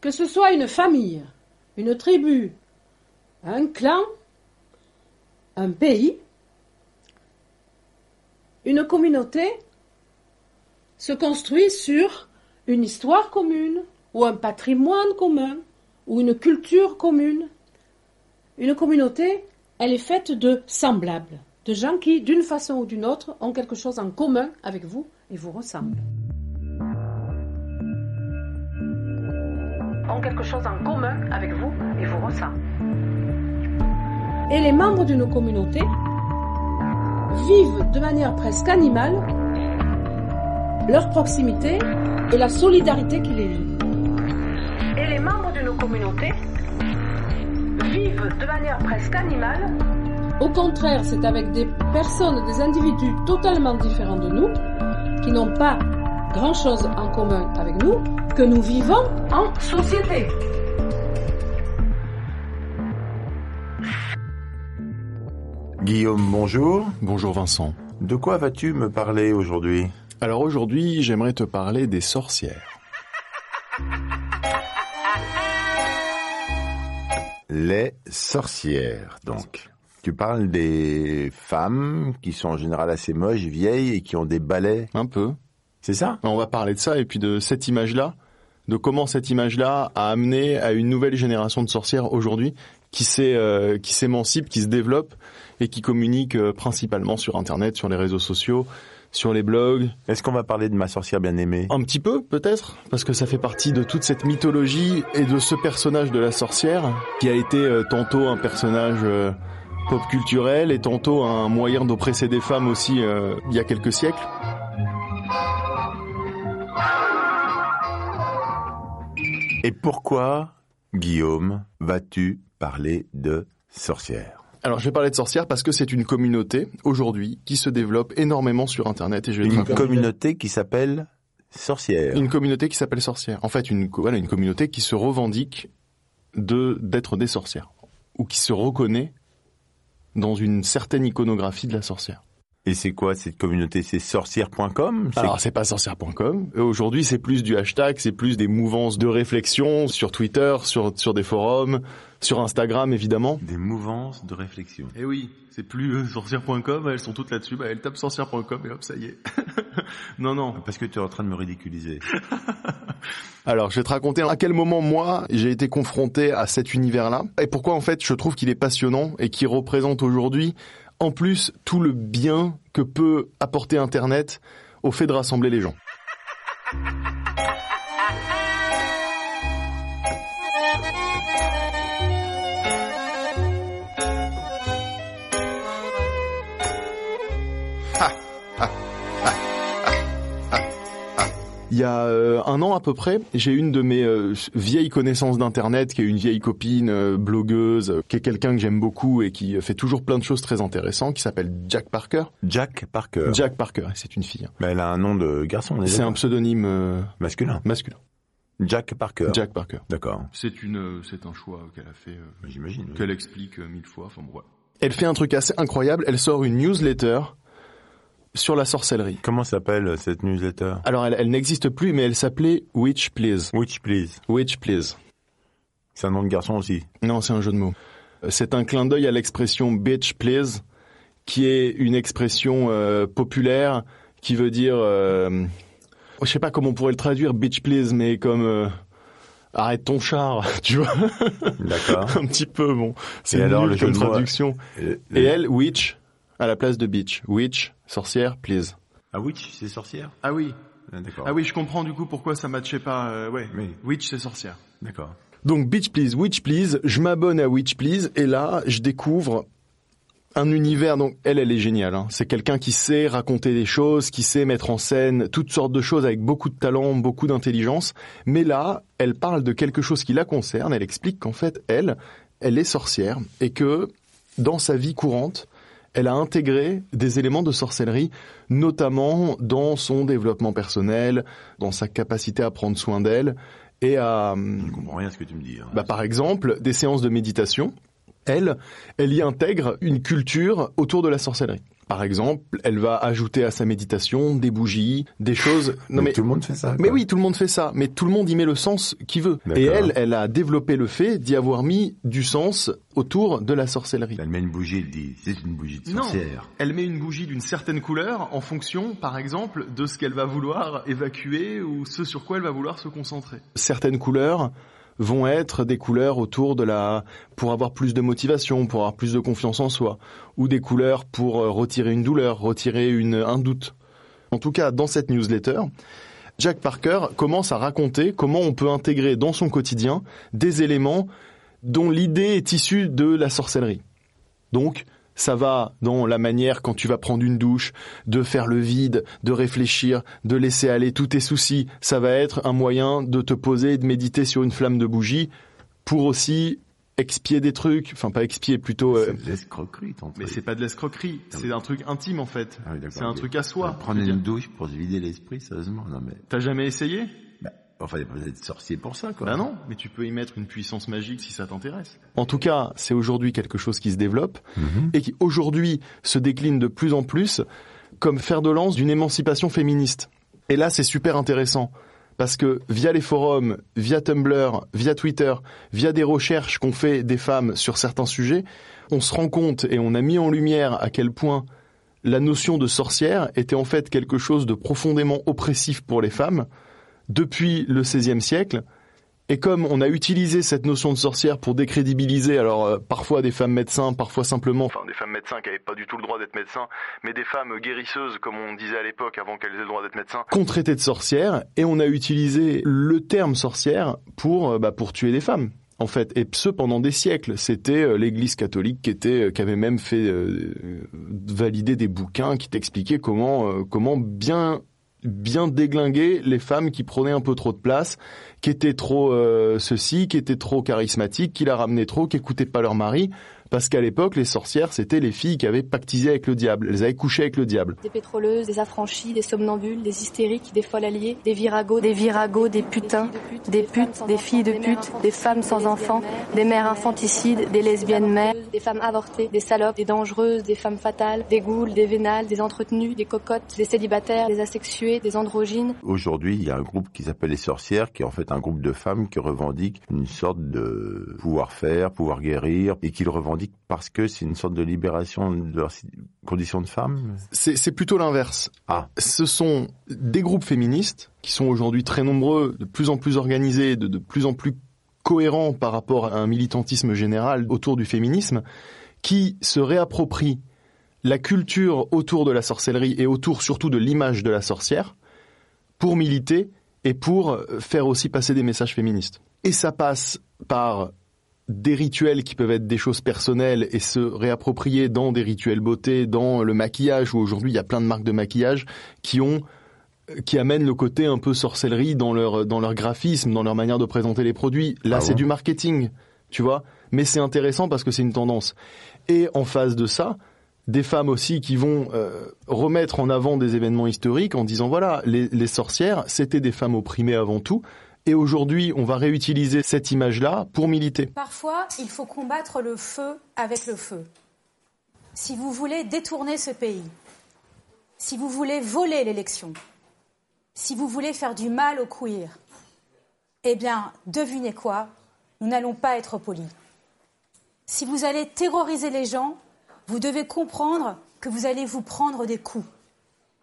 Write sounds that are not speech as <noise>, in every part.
Que ce soit une famille, une tribu, un clan, un pays, une communauté se construit sur une histoire commune ou un patrimoine commun ou une culture commune. Une communauté, elle est faite de semblables, de gens qui, d'une façon ou d'une autre, ont quelque chose en commun avec vous et vous ressemblent. Ont quelque chose en commun avec vous et vous ressemblent. Et les membres d'une communauté vivent de manière presque animale leur proximité et la solidarité qui les lie. Et les membres d'une communauté vivent de manière presque animale. Au contraire, c'est avec des personnes, des individus totalement différents de nous, qui n'ont pas grand-chose en commun avec nous, que nous vivons en société. Guillaume, bonjour. Bonjour Vincent. De quoi vas-tu me parler aujourd'hui? Alors aujourd'hui, j'aimerais te parler des sorcières. Les sorcières, donc. Tu parles des femmes qui sont en général assez moches, vieilles et qui ont des balais? Un peu. C'est ça? On va parler de ça et puis de cette image-là, de comment cette image-là a amené à une nouvelle génération de sorcières aujourd'hui qui euh, qui s'émancipe, qui se développe et qui communique euh, principalement sur Internet, sur les réseaux sociaux, sur les blogs. Est-ce qu'on va parler de ma sorcière bien-aimée? Un petit peu, peut-être, parce que ça fait partie de toute cette mythologie et de ce personnage de la sorcière qui a été euh, tantôt un personnage pop culturel et tantôt un moyen d'oppresser des femmes aussi il y a quelques siècles. Et pourquoi, Guillaume, vas-tu parler de sorcières? Alors, je vais parler de sorcières parce que c'est une communauté aujourd'hui qui se développe énormément sur Internet et je vais Une communauté qui s'appelle sorcières. Une communauté qui s'appelle sorcière. En fait, une, voilà, une communauté qui se revendique de d'être des sorcières ou qui se reconnaît dans une certaine iconographie de la sorcière. Et c'est quoi cette communauté? C'est sorcière.com Alors, c'est pas sorcière.com. Euh, Aujourd'hui, c'est plus du hashtag, c'est plus des mouvances de réflexion sur Twitter, sur sur des forums, sur Instagram évidemment. Des mouvances de réflexion. Et oui, c'est plus euh, sorcière.com, elles sont toutes là-dessus, bah, elles tapent sorcière.com et hop, ça y est. <laughs> non, non. Parce que tu es en train de me ridiculiser. <laughs> Alors, je vais te raconter à quel moment, moi, j'ai été confronté à cet univers-là, et pourquoi, en fait, je trouve qu'il est passionnant et qu'il représente aujourd'hui, en plus, tout le bien que peut apporter Internet au fait de rassembler les gens. Il y a euh, un an à peu près, j'ai une de mes euh, vieilles connaissances d'internet, qui est une vieille copine euh, blogueuse, euh, qui est quelqu'un que j'aime beaucoup et qui fait toujours plein de choses très intéressantes, qui s'appelle Jack Parker. Jack Parker. Jack Parker, c'est une fille. hein. Mais elle a un nom de garçon, on est C'est un pseudonyme euh, masculin. masculin. Jack Parker. Jack Parker. D'accord. C'est une, c'est un choix qu'elle a fait, J'imagine. oui. qu'elle explique euh, mille fois. Enfin bon, ouais. Elle fait un truc assez incroyable. Elle sort une newsletter sur la sorcellerie. Comment s'appelle euh, cette newsletter? Alors, elle, elle n'existe plus, mais elle s'appelait Witch Please. Which please. Witch Please. C'est un nom de garçon aussi. Non, c'est un jeu de mots. Euh, C'est un clin d'œil à l'expression bitch please, qui est une expression euh, populaire qui veut dire, euh, je sais pas comment on pourrait le traduire, bitch please, mais comme euh, arrête ton char, <laughs> tu vois, D'accord. <laughs> un petit peu bon. C'est alors, le jeu de traduction. Et, Et elle, witch, à la place de bitch. Witch, sorcière, please. Ah witch, c'est sorcière? Ah oui, Ah, D'accord. ah oui, je comprends du coup pourquoi ça matchait pas. euh, ouais, Oui. witch c'est sorcière. D'accord. Donc Bitch Please, Witch Please, je m'abonne à Witch Please et là je découvre un univers. Donc elle, elle est géniale. Hein. C'est quelqu'un qui sait raconter des choses, qui sait mettre en scène toutes sortes de choses avec beaucoup de talent, beaucoup d'intelligence. Mais là, elle parle de quelque chose qui la concerne. Elle explique qu'en fait, elle, elle est sorcière et que dans sa vie courante, elle a intégré des éléments de sorcellerie, notamment dans son développement personnel, dans sa capacité à prendre soin d'elle et à. Je comprends rien à ce que tu me dis. Hein. Bah, par exemple, des séances de méditation elle, elle y intègre une culture autour de la sorcellerie. Par exemple, elle va ajouter à sa méditation des bougies, des choses. Non mais, tout le monde fait ça. Mais oui, tout le monde fait ça. Mais tout le monde y met le sens qu'il veut. Et elle, elle a développé le fait d'y avoir mis du sens autour de la sorcellerie. Elle met une bougie, elle dit c'est une bougie de sorcière. Non, elle met une bougie d'une certaine couleur en fonction, par exemple, de ce qu'elle va vouloir évacuer ou ce sur quoi elle va vouloir se concentrer. Certaines couleurs vont être des couleurs autour de la pour avoir plus de motivation, pour avoir plus de confiance en soi, ou des couleurs pour euh, retirer une douleur, retirer une, un doute. En tout cas, dans cette newsletter, Jack Parker commence à raconter comment on peut intégrer dans son quotidien des éléments dont l'idée est issue de la sorcellerie. Donc, ça va dans la manière quand tu vas prendre une douche, de faire le vide, de réfléchir, de laisser aller tous tes soucis. Ça va être un moyen de te poser et de méditer sur une flamme de bougie pour aussi expier des trucs, enfin pas expier plutôt. Euh, c'est de l'escroquerie, ton Mais c'est pas de l'escroquerie, c'est un truc intime en fait. Ah c'est un truc à soi. Prendre une douche pour se vider l'esprit, sérieusement, non mais. T'as jamais essayé? Enfin, il n'y a pas être sorcier pour ça, quoi. Ben non, mais tu peux y mettre une puissance magique si ça t'intéresse. En tout cas, c'est aujourd'hui quelque chose qui se développe mhm. et qui aujourd'hui se décline de plus en plus comme fer de lance d'une émancipation féministe. Et là, c'est super intéressant parce que via les forums, via Tumblr, via Twitter, via des recherches qu'ont fait des femmes sur certains sujets, on se rend compte et on a mis en lumière à quel point la notion de sorcière était en fait quelque chose de profondément oppressif pour les femmes depuis le XVIe siècle. Et comme on a utilisé cette notion de sorcière pour décrédibiliser, alors euh, parfois des femmes médecins, parfois simplement, enfin des femmes médecins qui n'avaient pas du tout le droit d'être médecins, mais des femmes guérisseuses, comme on disait à l'époque avant qu'elles aient le droit d'être médecins, qu'on traitait de sorcières, et on a utilisé le terme sorcière pour, euh, bah, pour tuer des femmes. En fait, et ce pendant des siècles, c'était euh, l'Église catholique qui était, qui avait même fait valider des bouquins qui t'expliquaient comment, comment bien bien déglinguer les femmes qui prenaient un peu trop de place, qui étaient trop euh, ceci, qui étaient trop charismatiques, qui la ramenaient trop, qui écoutaient pas leur mari. Parce qu'à l'époque, les sorcières, c'était les filles qui avaient pactisé avec le diable. Elles avaient couché avec le diable. Des pétroleuses, des affranchies, des somnambules, des hystériques, des folles alliées, des viragos, des viragos, des putains, des putes, des filles de putes, des femmes sans enfants, des mères infanticides, des lesbiennes mères, des femmes avortées, des salopes, des dangereuses, des femmes fatales, des goules, des vénales, des entretenues, des cocottes, des célibataires, des asexués, des androgynes. Aujourd'hui, il y a un groupe qui s'appelle les sorcières, qui est en fait un groupe de femmes qui revendiquent une sorte de pouvoir faire, pouvoir guérir, et qui le revendiquent parce que c'est une sorte de libération de leurs conditions de femmes C'est plutôt l'inverse. Ah. Ce sont des groupes féministes qui sont aujourd'hui très nombreux, de plus en plus organisés, de, de plus en plus cohérents par rapport à un militantisme général autour du féminisme, qui se réapproprient la culture autour de la sorcellerie et autour surtout de l'image de la sorcière pour militer et pour faire aussi passer des messages féministes. Et ça passe par des rituels qui peuvent être des choses personnelles et se réapproprier dans des rituels beauté, dans le maquillage, où aujourd'hui il y a plein de marques de maquillage qui ont qui amènent le côté un peu sorcellerie dans leur dans leur graphisme, dans leur manière de présenter les produits. Là, ah c'est du marketing, tu vois, mais c'est intéressant parce que c'est une tendance. Et en face de ça, des femmes aussi qui vont euh, remettre en avant des événements historiques en disant voilà, les, les sorcières, c'était des femmes opprimées avant tout, et aujourd'hui, on va réutiliser cette image-là pour militer. Parfois, il faut combattre le feu avec le feu. Si vous voulez détourner ce pays, si vous voulez voler l'élection, si vous voulez faire du mal aux queers, eh bien, devinez quoi Nous n'allons pas être polis. Si vous allez terroriser les gens, vous devez comprendre que vous allez vous prendre des coups.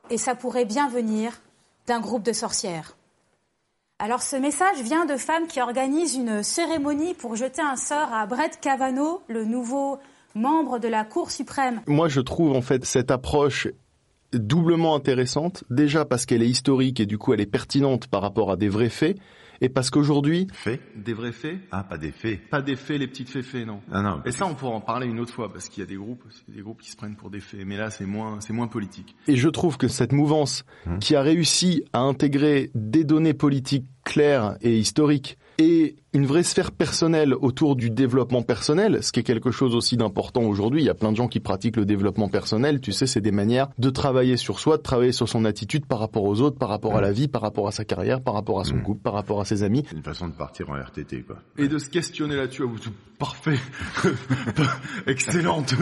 Et ça pourrait bien venir d'un groupe de sorcières. Alors ce message vient de femmes qui organisent une cérémonie pour jeter un sort à Brett Kavanaugh, le nouveau membre de la Cour suprême. Moi je trouve en fait cette approche doublement intéressante, déjà parce qu'elle est historique et du coup elle est pertinente par rapport à des vrais faits, Et parce qu'aujourd'hui, Fait des vrais faits, Ah, pas des faits. pas des faits, les petites féfés, non. Ah non. Et ça, on pourra en parler une autre fois parce qu'il y a des groupes, c'est des groupes qui se prennent pour des faits. Mais là, c'est moins, c'est moins politique. Et je trouve que cette mouvance Hum. qui a réussi à intégrer des données politiques claires et historiques et une vraie sphère personnelle autour du développement personnel, ce qui est quelque chose aussi d'important aujourd'hui. Il y a plein de gens qui pratiquent le développement personnel. Tu sais, c'est des manières de travailler sur soi, de travailler sur son attitude par rapport aux autres, par rapport à la vie, par rapport à sa carrière, par rapport à son Mm. couple, par rapport à ses amis. C'est une façon de partir en RTT, quoi. Et de se questionner là-dessus, vous, tout parfait, <laughs> excellente,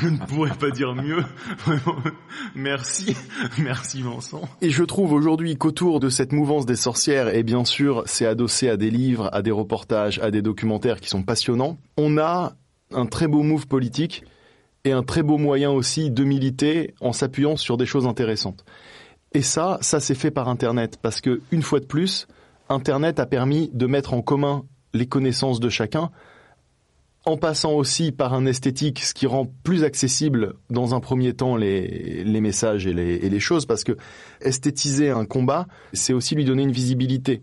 je ne pourrais pas dire mieux. Vraiment, <laughs> merci, merci Vincent. Et je trouve aujourd'hui qu'autour de cette mouvance des sorcières, et bien sûr c'est adossé à des livres, à des reportages, à des documentaires qui sont passionnants, on a un très beau move politique et un très beau moyen aussi de militer en s'appuyant sur des choses intéressantes. Et ça, ça s'est fait par Internet, parce que une fois de plus, Internet a permis de mettre en commun les connaissances de chacun, en passant aussi par un esthétique, ce qui rend plus accessible dans un premier temps les, messages et les choses, parce que esthétiser un combat, c'est aussi lui donner une visibilité.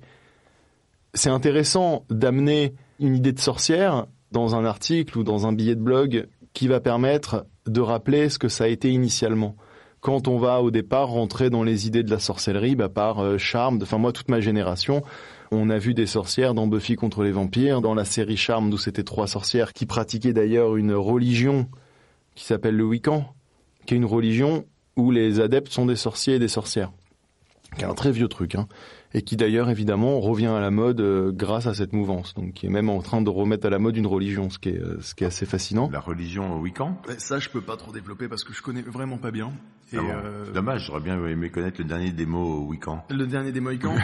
C'est intéressant d'amener une idée de sorcière dans un article ou dans un billet de blog qui va permettre de rappeler ce que ça a été initialement quand on va au départ rentrer dans les idées de la sorcellerie, bah, par euh, Charme, enfin moi toute ma génération, on a vu des sorcières dans Buffy contre les vampires, dans la série Charme d'où c'était trois sorcières qui pratiquaient d'ailleurs une religion qui s'appelle le Wiccan, qui est une religion où les adeptes sont des sorciers et des sorcières. Qui est un très vieux truc, hein, et qui d'ailleurs évidemment revient à la mode euh, grâce à cette mouvance, donc qui est même en train de remettre à la mode une religion, ce qui est, euh, ce qui est assez fascinant. La religion au Wiccan? Ça, je peux pas trop développer parce que je connais vraiment pas bien. Et Ah bon, euh, Dommage, j'aurais bien aimé connaître le dernier démo au Wiccan. le dernier des Mohicans. <laughs>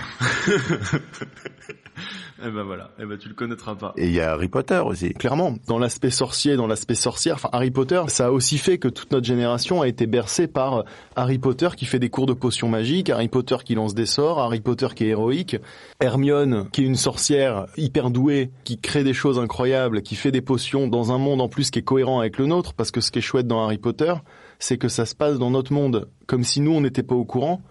eh ben voilà, eh ben tu le connaîtras pas. Et il y a Harry Potter aussi. Clairement, dans l'aspect sorcier, dans l'aspect sorcière, enfin Harry Potter, ça a aussi fait que toute notre génération a été bercée par Harry Potter qui fait des cours de potions magiques, Harry Potter qui lance des sorts, Harry Potter qui est héroïque, Hermione qui est une sorcière hyper douée, qui crée des choses incroyables, qui fait des potions dans un monde en plus qui est cohérent avec le nôtre, parce que ce qui est chouette dans Harry Potter, c'est que ça se passe dans notre monde, comme si nous on n'était pas au courant.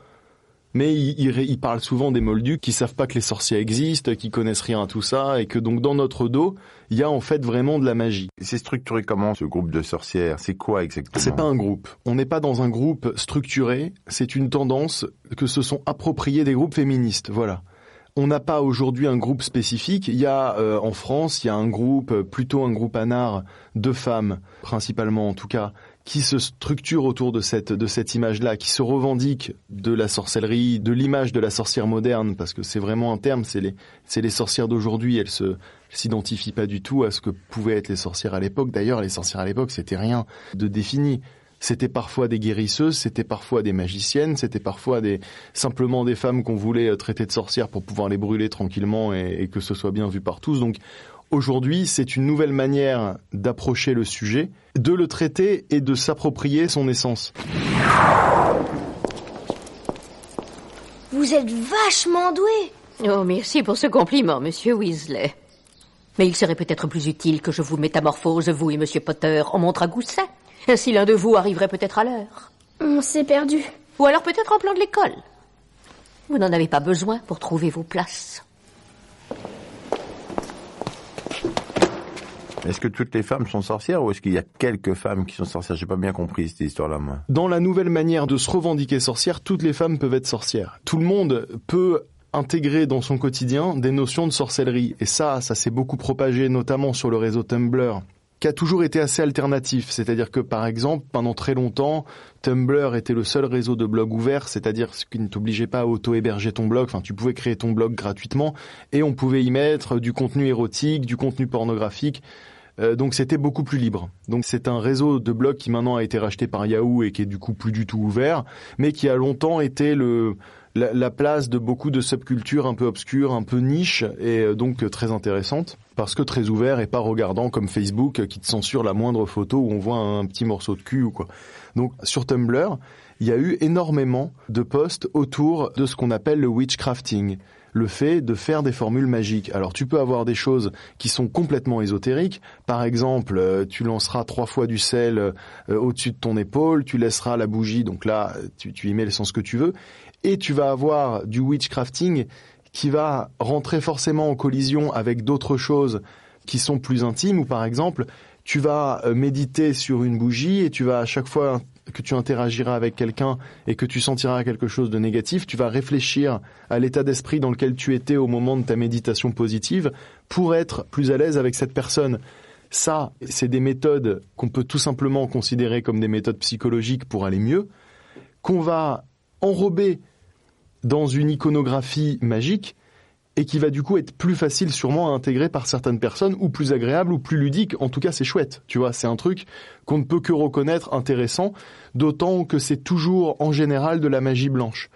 Mais il, il, il parle souvent des moldus qui savent pas que les sorciers existent, qui connaissent rien à tout ça, et que donc dans notre dos, il y a en fait vraiment de la magie. C'est structuré comment ce groupe de sorcières? C'est quoi exactement? C'est pas un groupe. On n'est pas dans un groupe structuré. C'est une tendance que se sont appropriés des groupes féministes. Voilà. On n'a pas aujourd'hui un groupe spécifique. Il y a euh, en France, il y a un groupe, euh, plutôt un groupe anard de femmes, principalement en tout cas, qui se structure autour de cette de cette image-là, qui se revendique de la sorcellerie, de l'image de la sorcière moderne, parce que c'est vraiment un terme. C'est les c'est les sorcières d'aujourd'hui. Elles se s'identifient pas du tout à ce que pouvaient être les sorcières à l'époque. D'ailleurs, les sorcières à l'époque, c'était rien de défini. C'était parfois des guérisseuses, c'était parfois des magiciennes, c'était parfois des simplement des femmes qu'on voulait traiter de sorcières pour pouvoir les brûler tranquillement et, et que ce soit bien vu par tous. Donc aujourd'hui, c'est une nouvelle manière d'approcher le sujet, de le traiter et de s'approprier son essence. Vous êtes vachement doué. Oh, merci pour ce compliment, monsieur Weasley. Mais il serait peut-être plus utile que je vous métamorphose, vous et monsieur Potter, en montre à gousset. Ainsi l'un de vous arriverait peut-être à l'heure. On s'est perdu. Ou alors peut-être en plan de l'école. Vous n'en avez pas besoin pour trouver vos places. Est-ce que toutes les femmes sont sorcières ou est-ce qu'il y a quelques femmes qui sont sorcières? J'ai pas bien compris cette histoire-là, moi. Dans la nouvelle manière de se revendiquer sorcière, toutes les femmes peuvent être sorcières. Tout le monde peut intégrer dans son quotidien des notions de sorcellerie. Et ça, ça s'est beaucoup propagé, notamment sur le réseau Tumblr qui a toujours été assez alternatif. C'est-à-dire que, par exemple, pendant très longtemps, Tumblr était le seul réseau de blogs ouvert, c'est-à-dire ce qui ne t'obligeait pas à auto-héberger ton blog. Enfin, tu pouvais créer ton blog gratuitement et on pouvait y mettre du contenu érotique, du contenu pornographique. Euh, donc c'était beaucoup plus libre. Donc c'est un réseau de blogs qui maintenant a été racheté par Yahoo et qui est du coup plus du tout ouvert, mais qui a longtemps été le la, la place de beaucoup de subcultures un peu obscures, un peu niches et euh, donc très intéressantes parce que très ouvert et pas regardant comme Facebook qui te censure la moindre photo où on voit un petit morceau de cul ou quoi. Donc sur Tumblr, il y a eu énormément de posts autour de ce qu'on appelle le witchcrafting le fait de faire des formules magiques. Alors tu peux avoir des choses qui sont complètement ésotériques. Par exemple, euh, tu lanceras trois fois du sel euh, au-dessus de ton épaule, tu laisseras la bougie, donc là tu, tu y mets le sens que tu veux, et tu vas avoir du witchcrafting qui va rentrer forcément en collision avec d'autres choses qui sont plus intimes, ou par exemple, tu vas euh, méditer sur une bougie et tu vas à chaque fois que tu interagiras avec quelqu'un et que tu sentiras quelque chose de négatif, tu vas réfléchir à l'état d'esprit dans lequel tu étais au moment de ta méditation positive pour être plus à l'aise avec cette personne. Ça, c'est des méthodes qu'on peut tout simplement considérer comme des méthodes psychologiques pour aller mieux, qu'on va enrober dans une iconographie magique et qui va du coup être plus facile sûrement à intégrer par certaines personnes ou plus agréable ou plus ludique. En tout cas, c'est chouette. Tu vois, c'est un truc qu'on ne peut que reconnaître intéressant, d'autant que c'est toujours en général de la magie blanche.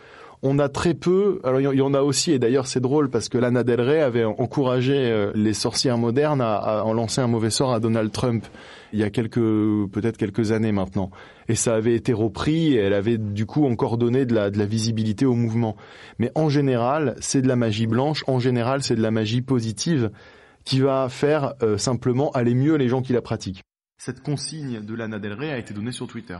On a très peu, alors il y en a aussi, et d'ailleurs c'est drôle parce que Lana Del Rey avait encouragé euh, les sorcières modernes à, en lancer un mauvais sort à Donald Trump il y a quelques, peut-être quelques années maintenant. Et ça avait été repris et elle avait du coup encore donné de la, de la visibilité au mouvement. Mais en général, c'est de la magie blanche. En général, c'est de la magie positive qui va faire euh, simplement aller mieux les gens qui la pratiquent. Cette consigne de Lana Del Rey a été donnée sur Twitter,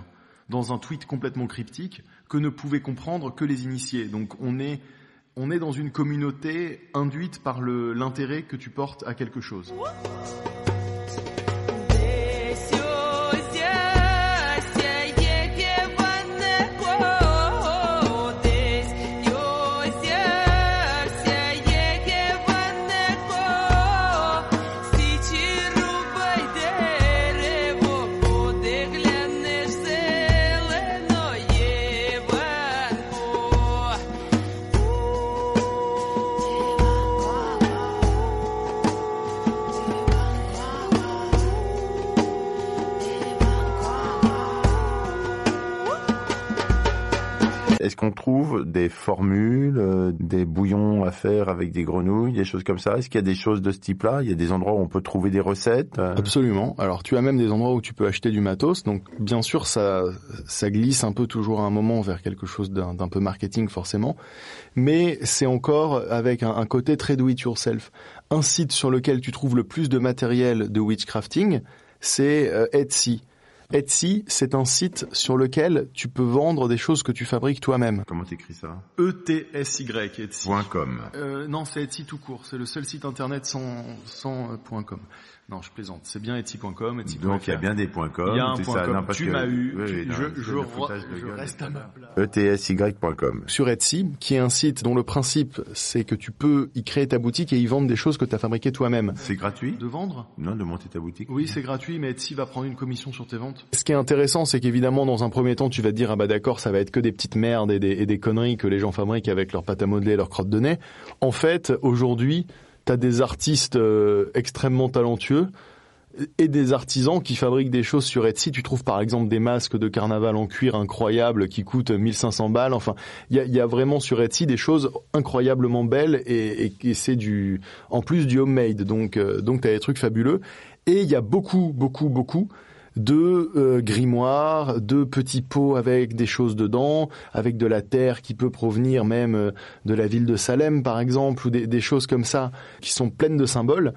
dans un tweet complètement cryptique que ne pouvaient comprendre que les initiés. Donc on est, on est dans une communauté induite par l'intérêt que tu portes à quelque chose. Qu'on trouve des formules, euh, des bouillons à faire avec des grenouilles, des choses comme ça? Est-ce qu'il y a des choses de ce type-là? Il y a des endroits où on peut trouver des recettes euh? Absolument. Alors tu as même des endroits où tu peux acheter du matos. Donc bien sûr, ça, ça glisse un peu toujours à un moment vers quelque chose d'un peu marketing forcément. Mais c'est encore avec un, un côté très do it yourself. Un site sur lequel tu trouves le plus de matériel de witchcrafting, c'est euh, Etsy. Etsy, c'est un site sur lequel tu peux vendre des choses que tu fabriques toi-même. Comment t'écris ça E-T-S-Y, Etsy. .com. Euh, non, c'est Etsy tout court. C'est le seul site internet sans, sans euh, .com. Non, je plaisante. C'est bien Etsy.com, Etsy. Donc il y a bien des .com. Il y a un c'est point ça, com. non, parce Tu m'as eu. oui, Tu- oui, non, je je, re- je reste à ma place. ETSY.com. Sur Etsy, qui est un site dont le principe, c'est que tu peux y créer ta boutique et y vendre des choses que tu as fabriquées toi-même. C'est gratuit? De vendre? Non, de monter ta boutique Oui, c'est gratuit, mais Etsy va prendre une commission sur tes ventes. Ce qui est intéressant, c'est qu'évidemment, dans un premier temps, tu vas te dire, ah bah d'accord, ça va être que des petites merdes et des, et des conneries que les gens fabriquent avec leur pâte à modeler et leur crotte de nez. En fait, aujourd'hui, t'as des artistes euh, extrêmement talentueux et des artisans qui fabriquent des choses sur Etsy. Tu trouves par exemple des masques de carnaval en cuir incroyables qui coûtent 1500 balles. Enfin, il y a, y a vraiment sur Etsy des choses incroyablement belles et, et- et c'est du, en plus du homemade. Donc, euh, donc t'as des trucs fabuleux. Et il y a beaucoup, beaucoup, beaucoup de euh, grimoires, de petits pots avec des choses dedans, avec de la terre qui peut provenir même euh, de la ville de Salem par exemple, ou des, des choses comme ça qui sont pleines de symboles.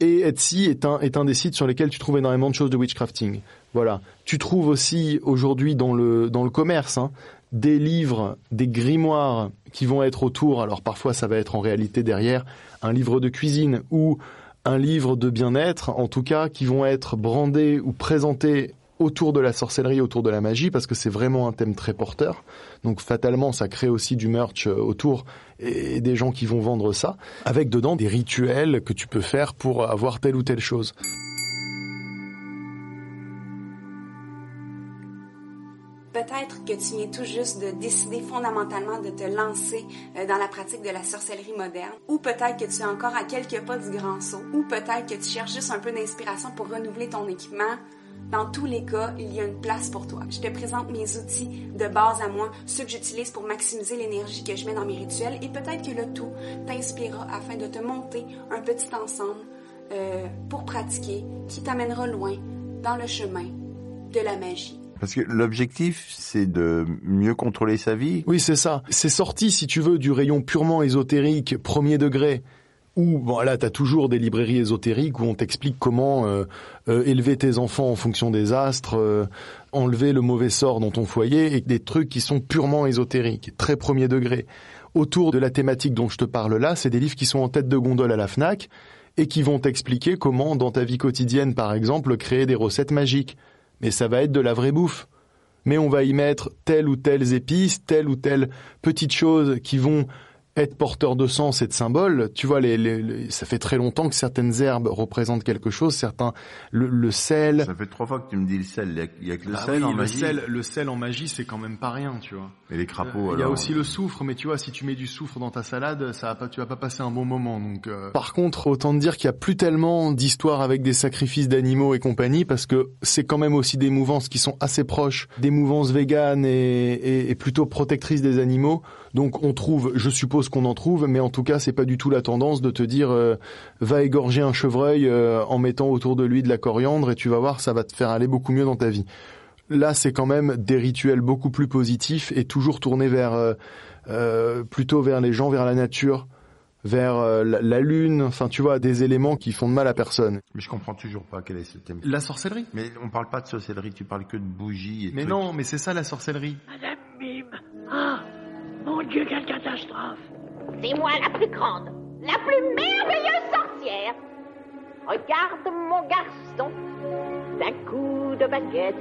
Et Etsy est un, est un des sites sur lesquels tu trouves énormément de choses de witchcrafting. Voilà. Tu trouves aussi aujourd'hui dans le, dans le commerce hein, des livres, des grimoires qui vont être autour. Alors parfois ça va être en réalité derrière un livre de cuisine ou un livre de bien-être, en tout cas qui vont être brandés ou présentés autour de la sorcellerie, autour de la magie, parce que c'est vraiment un thème très porteur. Donc fatalement, ça crée aussi du merch euh, autour et des gens qui vont vendre ça, avec dedans des rituels que tu peux faire pour avoir telle ou telle chose. Tu viens tout juste de décider fondamentalement de te lancer euh, dans la pratique de la sorcellerie moderne, ou peut-être que tu es encore à quelques pas du grand saut, ou peut-être que tu cherches juste un peu d'inspiration pour renouveler ton équipement. Dans tous les cas, il y a une place pour toi. Je te présente mes outils de base à moi, ceux que j'utilise pour maximiser l'énergie que je mets dans mes rituels, et peut-être que le tout t'inspirera afin de te monter un petit ensemble euh, pour pratiquer qui t'amènera loin dans le chemin de la magie. Parce que l'objectif, c'est de mieux contrôler sa vie. Oui, c'est ça. C'est sorti, si tu veux, du rayon purement ésotérique, premier degré, où, bon, là, t'as toujours des librairies ésotériques où on t'explique comment euh, euh, élever tes enfants en fonction des astres, euh, enlever le mauvais sort dans ton foyer, et des trucs qui sont purement ésotériques, très premier degré. autour de la thématique dont je te parle là, c'est des livres qui sont en tête de gondole à la FNAC et qui vont t'expliquer comment, dans ta vie quotidienne, par exemple, créer des recettes magiques. Mais ça va être de la vraie bouffe. Mais on va y mettre telle ou telle épice, telle ou telle petite chose qui vont être porteur de sens et de symboles, tu vois, les, les, ça fait très longtemps que certaines herbes représentent quelque chose, certains, le, le sel. Ça fait trois fois que tu me dis le sel, il y a, que le bah sel oui, en le magie. Sel, le sel en magie, c'est quand même pas rien, tu vois. Et les crapauds, Il y a alors aussi le soufre, mais tu vois, si tu mets du soufre dans ta salade, ça va pas, tu vas pas passer un bon moment. Donc, euh. par contre, autant te dire qu'il y a plus tellement d'histoires avec des sacrifices d'animaux et compagnie, parce que c'est quand même aussi des mouvances qui sont assez proches des mouvances véganes et, et, et plutôt protectrices des animaux. Donc, on trouve, je suppose qu'on en trouve, mais en tout cas, c'est pas du tout la tendance de te dire euh, va égorger un chevreuil euh, en mettant autour de lui de la coriandre et tu vas voir, ça va te faire aller beaucoup mieux dans ta vie. Là, c'est quand même des rituels beaucoup plus positifs et toujours tournés vers euh, euh, plutôt vers les gens, vers la nature, vers euh, la, la lune. Enfin, tu vois, des éléments qui font de mal à personne. Mais je comprends toujours pas quel est ce thème. La sorcellerie. Mais on parle pas de sorcellerie, tu parles que de bougies et Mais trucs. non, mais c'est ça la sorcellerie. Madame Mon Dieu, quelle catastrophe C'est moi la plus grande, la plus merveilleuse sorcière. Regarde mon garçon, d'un coup de baguette.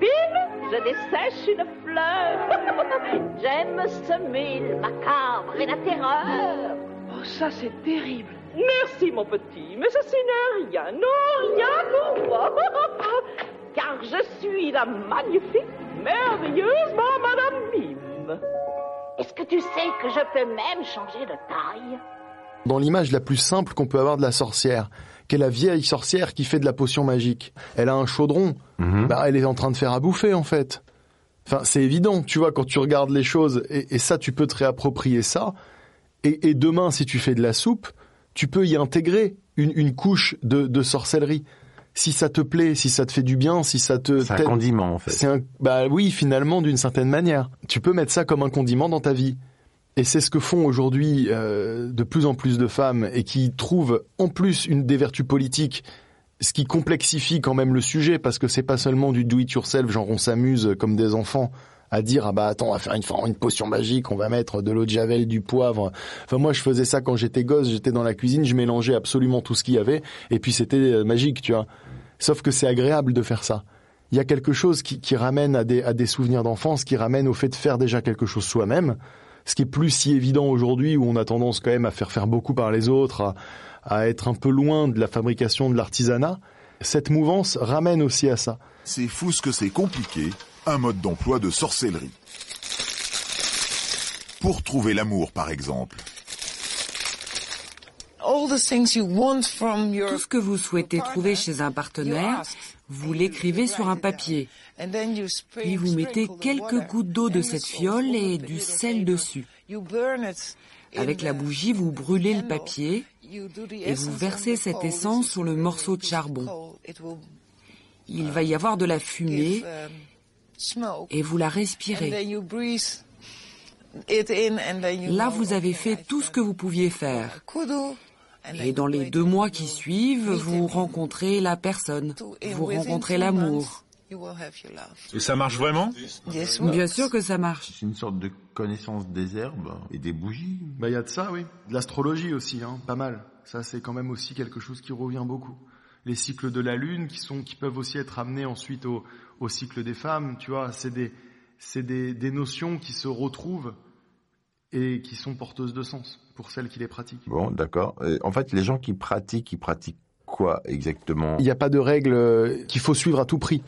Bim, je dessèche une fleur. <laughs> J'aime semer le macabre et la terreur. Oh, ça c'est terrible Merci mon petit, mais ceci n'est rien, non rien pour moi. <laughs> Car je suis la magnifique, merveilleusement Madame Mime. Est-ce que tu sais que je peux même changer de taille? Dans l'image la plus simple qu'on peut avoir de la sorcière, qu'est la vieille sorcière qui fait de la potion magique. Elle a un chaudron, Mhm. bah elle est en train de faire à bouffer en fait. Enfin, c'est évident, tu vois, quand tu regardes les choses, et, et ça, tu peux te réapproprier ça. Et, et demain, si tu fais de la soupe, tu peux y intégrer une, une couche de, de sorcellerie. Si ça te plaît, si ça te fait du bien, si ça te... C'est un condiment en fait. C'est un, bah oui, finalement, d'une certaine manière. Tu peux mettre ça comme un condiment dans ta vie. Et c'est ce que font aujourd'hui euh, de plus en plus de femmes et qui trouvent en plus une des vertus politiques, ce qui complexifie quand même le sujet parce que c'est pas seulement du do it yourself, genre on s'amuse comme des enfants à dire ah bah attends on va faire une, potion magique, on va mettre de l'eau de javel, du poivre. Enfin moi je faisais ça quand j'étais gosse, j'étais dans la cuisine, je mélangeais absolument tout ce qu'il y avait et puis c'était euh, magique, tu vois. Sauf que c'est agréable de faire ça. Il y a quelque chose qui, qui ramène à des, à des souvenirs d'enfance, qui ramène au fait de faire déjà quelque chose soi-même, ce qui est plus si évident aujourd'hui où on a tendance quand même à faire faire beaucoup par les autres, à, à être un peu loin de la fabrication de l'artisanat. Cette mouvance ramène aussi à ça. C'est fou ce que c'est compliqué, un mode d'emploi de sorcellerie. Pour trouver l'amour, par exemple. Tout ce que vous souhaitez trouver chez un partenaire, vous l'écrivez sur un papier. Puis vous mettez quelques gouttes d'eau de cette fiole et du sel dessus. Avec la bougie, vous brûlez le papier et vous versez cette essence sur le morceau de charbon. Il va y avoir de la fumée et vous la respirez. Là, vous avez fait tout ce que vous pouviez faire. Et dans les deux mois qui suivent, vous rencontrez la personne, vous rencontrez l'amour. Et ça marche vraiment? Bien sûr que ça marche. C'est une sorte de connaissance des herbes et des bougies. Bah il y a de ça, oui. De l'astrologie aussi, hein, pas mal. Ça c'est quand même aussi quelque chose qui revient beaucoup. Les cycles de la lune qui sont, qui peuvent aussi être amenés ensuite au, au cycle des femmes. Tu vois, c'est des, c'est des, des notions qui se retrouvent et qui sont porteuses de sens pour celles qui les pratiquent. Bon, d'accord. En fait, les gens qui pratiquent, ils pratiquent quoi exactement? Il n'y a pas de règle euh, qu'il faut suivre à tout prix.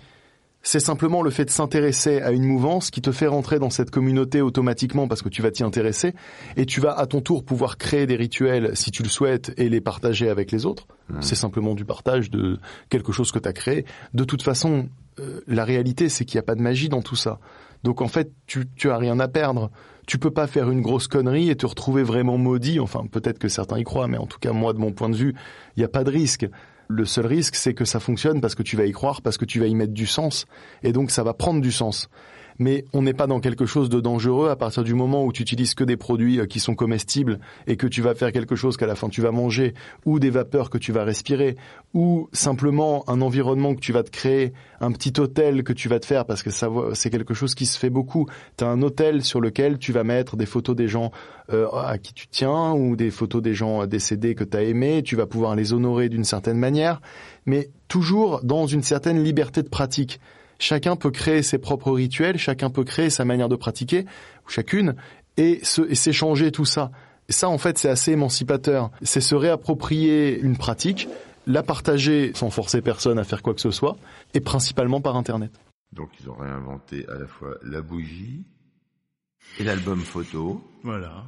C'est simplement le fait de s'intéresser à une mouvance qui te fait rentrer dans cette communauté automatiquement parce que tu vas t'y intéresser et tu vas à ton tour pouvoir créer des rituels si tu le souhaites et les partager avec les autres. C'est simplement du partage de quelque chose que tu as créé. De toute façon, euh, la réalité c'est qu'il n'y a pas de magie dans tout ça. Donc en fait, tu, tu as rien à perdre. Tu peux pas faire une grosse connerie et te retrouver vraiment maudit. Enfin, peut-être que certains y croient, mais en tout cas, moi, de mon point de vue, il n'y a pas de risque. Le seul risque, c'est que ça fonctionne parce que tu vas y croire, parce que tu vas y mettre du sens, et donc ça va prendre du sens. Mais on n'est pas dans quelque chose de dangereux à partir du moment où tu utilises que des produits euh, qui sont comestibles et que tu vas faire quelque chose qu'à la fin tu vas manger, ou des vapeurs que tu vas respirer, ou simplement un environnement que tu vas te créer, un petit hôtel que tu vas te faire, parce que ça c'est quelque chose qui se fait beaucoup. Tu as un hôtel sur lequel tu vas mettre des photos des gens euh, à qui tu tiens, ou des photos des gens décédés que tu as aimés, tu vas pouvoir les honorer d'une certaine manière, mais toujours dans une certaine liberté de pratique. Chacun peut créer ses propres rituels, chacun peut créer sa manière de pratiquer, ou chacune, et s'échanger tout ça. Et ça, en fait, c'est assez émancipateur. C'est se réapproprier une pratique, la partager sans forcer personne à faire quoi que ce soit, et principalement par Internet. Donc ils ont réinventé à la fois la bougie et l'album photo. Voilà.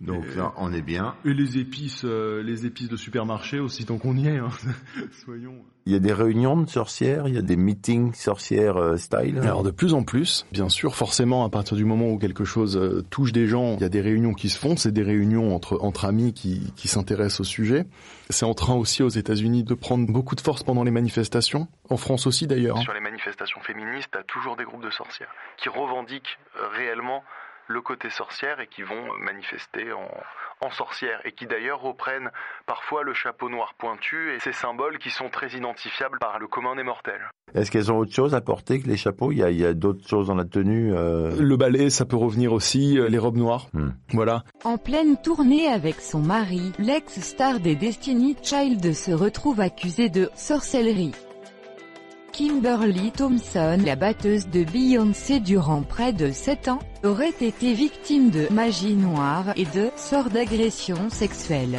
Donc là, on est bien. Et les épices, euh, les épices de supermarché aussi, tant qu'on y est. Hein. <laughs> Soyons. Il y a des réunions de sorcières, il y a des meetings sorcières euh, style. Alors de plus en plus, bien sûr, forcément, à partir du moment où quelque chose euh, touche des gens, il y a des réunions qui se font. C'est des réunions entre entre amis qui qui s'intéressent au sujet. C'est en train aussi aux États-Unis de prendre beaucoup de force pendant les manifestations. En France aussi d'ailleurs. Hein. Sur les manifestations féministes, t'as toujours des groupes de sorcières qui revendiquent réellement le côté sorcière et qui vont manifester en, en sorcière et qui d'ailleurs reprennent parfois le chapeau noir pointu et ces symboles qui sont très identifiables par le commun des mortels. Est-ce qu'elles ont autre chose à porter que les chapeaux? Il y a, y a d'autres choses dans la tenue euh... Le balai, ça peut revenir aussi, euh, les robes noires. Hmm. Voilà. En pleine tournée avec son mari, l'ex-star des Destiny Child se retrouve accusée de sorcellerie. Kimberly Thompson, la batteuse de Beyoncé durant près de 7 ans, aurait été victime de magie noire et de sorts d'agression sexuelle.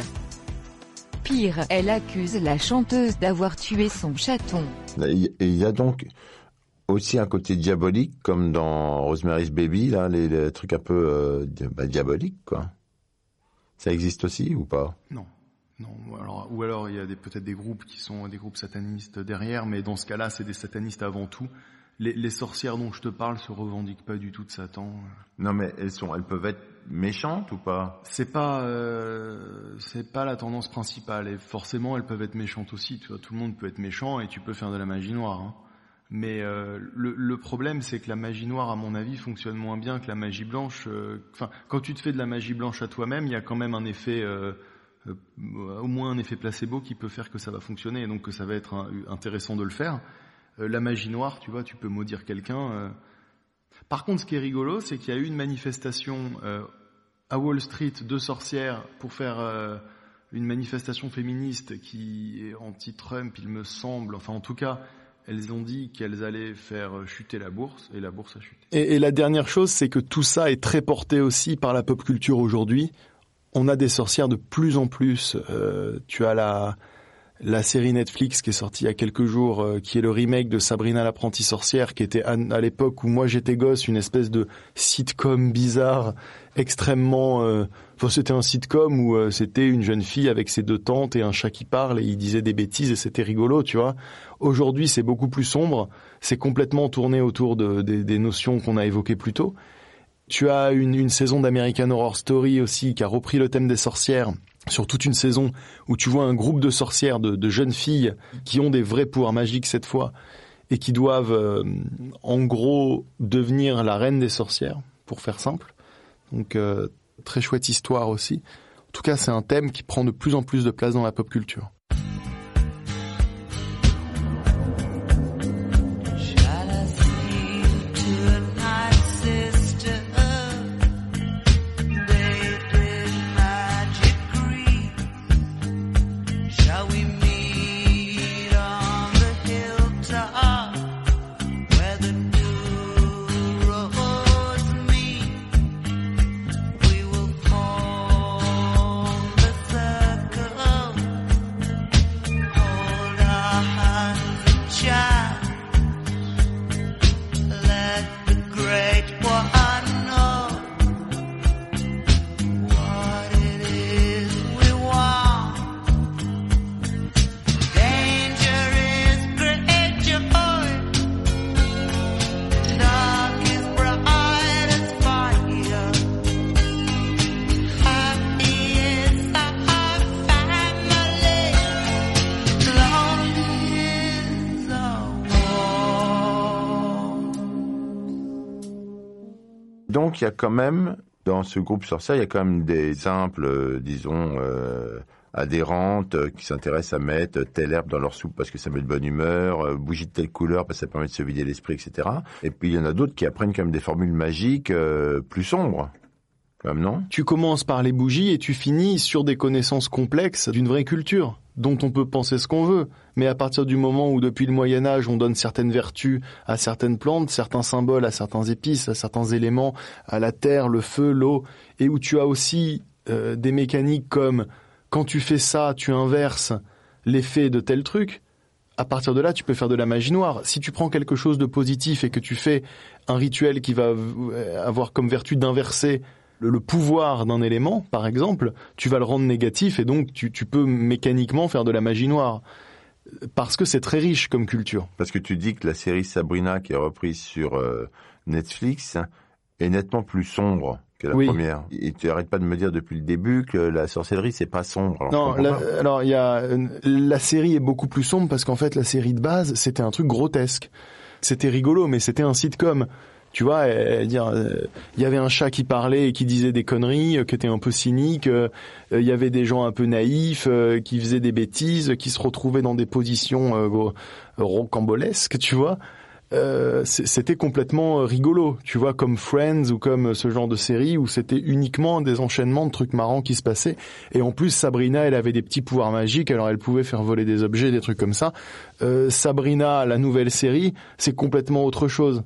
Pire, elle accuse la chanteuse d'avoir tué son chaton. Il y a donc aussi un côté diabolique, comme dans Rosemary's Baby, là, les, trucs un peu euh, bah, diaboliques, quoi. Ça existe aussi ou pas? Non. Non, ou alors il y a peut-être des groupes qui sont des groupes satanistes derrière, mais dans ce cas-là, c'est des satanistes avant tout. Les, sorcières dont je te parle se revendiquent pas du tout de Satan. Non, mais elles sont, elles peuvent être méchantes ou pas? C'est pas, euh, c'est pas la tendance principale. Et forcément, elles peuvent être méchantes aussi. Tu vois, tout le monde peut être méchant et tu peux faire de la magie noire. Hein. Mais euh, le, problème, c'est que la magie noire, à mon avis, fonctionne moins bien que la magie blanche. Euh, quand tu te fais de la magie blanche à toi-même, il y a quand même un effet au moins un effet placebo qui peut faire que ça va fonctionner et donc que ça va être intéressant de le faire. Euh, la magie noire, tu vois, tu peux maudire quelqu'un. Euh. Par contre, ce qui est rigolo, c'est qu'il y a eu une manifestation à Wall Street de sorcières pour faire une manifestation féministe qui est anti-Trump, il me semble. Enfin, en tout cas, elles ont dit qu'elles allaient faire chuter la bourse et la bourse a chuté. Et, et la dernière chose, c'est que tout ça est très porté aussi par la pop culture aujourd'hui on a des sorcières de plus en plus. Euh, tu as la la série Netflix qui est sortie il y a quelques jours, euh, qui est le remake de Sabrina l'apprentie sorcière, qui était à, l'époque où moi j'étais gosse une espèce de sitcom bizarre, extrêmement. Euh, enfin, c'était un sitcom où c'était une jeune fille avec ses deux tantes et un chat qui parle et il disait des bêtises et c'était rigolo, tu vois. Aujourd'hui, c'est beaucoup plus sombre. C'est complètement tourné autour de, des notions qu'on a évoquées plus tôt. Tu as une, saison d'American Horror Story aussi qui a repris le thème des sorcières sur toute une saison où tu vois un groupe de sorcières, de, jeunes filles qui ont des vrais pouvoirs magiques cette fois et qui doivent euh, en gros devenir la reine des sorcières, pour faire simple. Donc euh, très chouette histoire aussi. En tout cas, c'est un thème qui prend de plus en plus de place dans la pop culture. Donc il y a quand même, dans ce groupe sorcière, il y a quand même des simples, euh, disons, euh, adhérentes euh, qui s'intéressent à mettre telle herbe dans leur soupe parce que ça met de bonne humeur, bougie de telle couleur parce que ça permet de se vider l'esprit, etc. Et puis il y en a d'autres qui apprennent quand même des formules magiques plus sombres. Non Tu commences par les bougies et tu finis sur des connaissances complexes d'une vraie culture dont on peut penser ce qu'on veut. Mais à partir du moment où depuis le Moyen Âge on donne certaines vertus à certaines plantes, certains symboles à certains épices, à certains éléments, à la terre, le feu, l'eau, et où tu as aussi euh, des mécaniques comme quand tu fais ça, tu inverses l'effet de tel truc, à partir de là, tu peux faire de la magie noire. Si tu prends quelque chose de positif et que tu fais un rituel qui va euh, avoir comme vertu d'inverser le, le pouvoir d'un élément, par exemple, tu vas le rendre négatif et donc tu, tu peux mécaniquement faire de la magie noire. Parce que c'est très riche comme culture. Parce que tu dis que la série Sabrina qui est reprise sur euh, Netflix est nettement plus sombre que la Oui. première. Et tu arrêtes pas de me dire depuis le début que la sorcellerie c'est pas sombre. Alors, Non, la- alors il y a la série est beaucoup plus sombre parce qu'en fait la série de base c'était un truc grotesque. C'était rigolo, mais c'était un sitcom. Tu vois, euh, dire, euh, il y avait un chat qui parlait et qui disait des conneries, euh, qui était un peu cynique. euh, euh, Il y avait des gens un peu naïfs euh, qui faisaient des bêtises, qui se retrouvaient dans des positions euh, rocambolesques. Tu vois, Euh, c'était complètement euh, rigolo. Tu vois, comme Friends ou comme ce genre de série où c'était uniquement des enchaînements de trucs marrants qui se passaient. Et en plus, Sabrina, elle avait des petits pouvoirs magiques, alors elle pouvait faire voler des objets, des trucs comme ça. Euh, Sabrina, la nouvelle série, c'est complètement autre chose.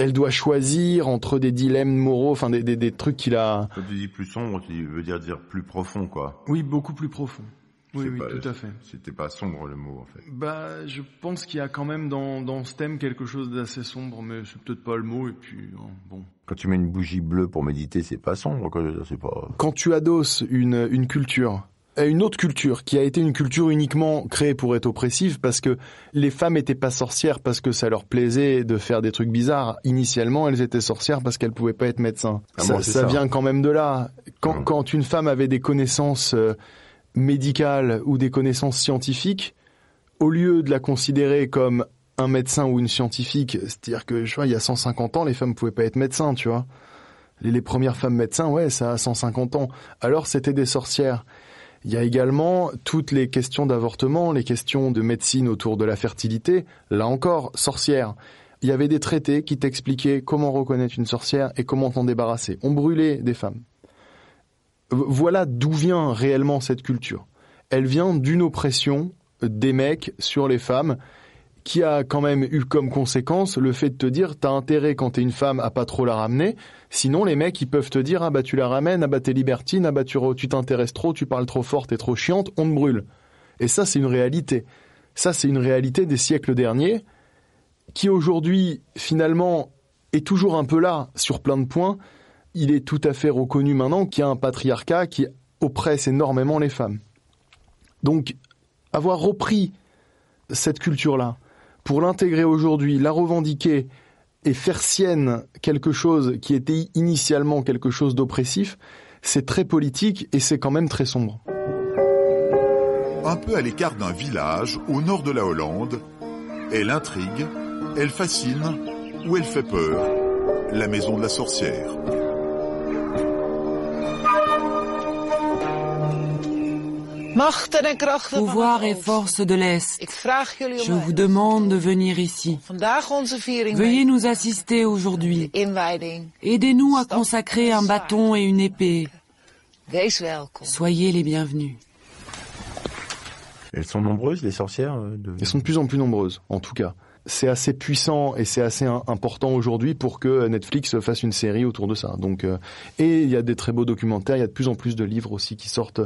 Elle doit choisir entre des dilemmes moraux, enfin des, des, des trucs qu'il a. Quand tu dis plus sombre, tu veux dire dire plus profond, quoi. Oui, beaucoup plus profond. Oui, oui, pas- tout à fait. C'était pas sombre le mot, en fait. Bah, je pense qu'il y a quand même dans, dans ce thème quelque chose d'assez sombre, mais c'est peut-être pas le mot, et puis, euh, bon. Quand tu mets une bougie bleue pour méditer, c'est pas sombre, quoi. je veux dire, C'est pas. quand tu adosses une, une culture à une autre culture qui a été une culture uniquement créée pour être oppressive parce que les femmes étaient pas sorcières parce que ça leur plaisait de faire des trucs bizarres. Initialement, elles étaient sorcières parce qu'elles pouvaient pas être médecins. Ah ça, bon, c'est ça ça. vient quand même de là. Quand, quand une femme avait des connaissances euh, médicales ou des connaissances scientifiques, au lieu de la considérer comme un médecin ou une scientifique, c'est-à-dire que je vois, il y a 150 ans, les femmes pouvaient pas être médecins, tu vois. Les, les premières femmes médecins, ouais, ça a 150 ans. Alors c'était des sorcières. Il y a également toutes les questions d'avortement, les questions de médecine autour de la fertilité. Là encore, sorcières. Il y avait des traités qui t'expliquaient comment reconnaître une sorcière et comment t'en débarrasser. On brûlait des femmes. Voilà d'où vient réellement cette culture. Elle vient d'une oppression des mecs sur les femmes qui a quand même eu comme conséquence le fait de te dire t'as intérêt quand t'es une femme à pas trop la ramener, sinon les mecs ils peuvent te dire ah bah tu la ramènes, ah bah t'es libertine, ah bah tu re- tu t'intéresses trop, tu parles trop fort, t'es trop chiante, on te brûle. Et ça c'est une réalité. Ça c'est une réalité des siècles derniers qui aujourd'hui finalement est toujours un peu là sur plein de points. Il est tout à fait reconnu maintenant qu'il y a un patriarcat qui oppresse énormément les femmes. Donc avoir repris cette culture-là pour l'intégrer aujourd'hui, la revendiquer et faire sienne quelque chose qui était initialement quelque chose d'oppressif, c'est très politique et c'est quand même très sombre. Un peu à l'écart d'un village au nord de la Hollande, elle intrigue, elle fascine ou elle fait peur. La maison de la sorcière. Pouvoir et forces de l'Est, je vous demande de venir ici. Veuillez nous assister aujourd'hui. Aidez-nous à consacrer un bâton et une épée. Soyez les bienvenus. Elles sont nombreuses, les sorcières euh, de... Elles sont de plus en plus nombreuses, en tout cas. C'est assez puissant et c'est assez important aujourd'hui pour que Netflix fasse une série autour de ça. Donc, euh, et il y a des très beaux documentaires, il y a de plus en plus de livres aussi qui sortent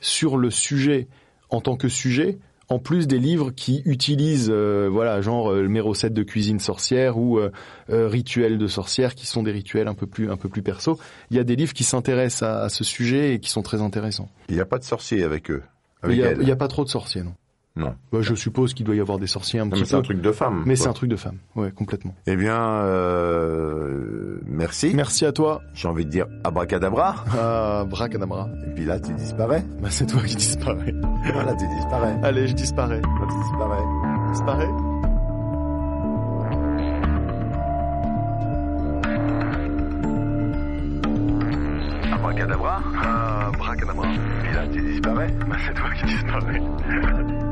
sur le sujet en tant que sujet, en plus des livres qui utilisent, euh, voilà, genre euh, mes recettes de cuisine sorcière ou euh, euh, rituels de sorcière, qui sont des rituels un peu plus un peu plus perso. Il y a des livres qui s'intéressent à, à ce sujet et qui sont très intéressants. Il n'y a pas de sorciers avec eux. Il Avec y, a, a pas trop de sorciers, non. Non. Bah, je suppose qu'il doit y avoir des sorciers un Non, petit mais peu. c'est un truc de femme. Mais c'est un truc de femme, ouais, complètement. Eh bien, euh, merci. Merci à toi. J'ai envie de dire abracadabra. Ah, bracadabra. Et puis là, tu disparais. Bah, c'est toi qui disparais. Voilà, tu disparais. Allez, je disparais. Là, tu disparais. Disparais Abracadabra Abracadabra. Et là, tu disparais Bah, c'est toi qui disparais. <laughs>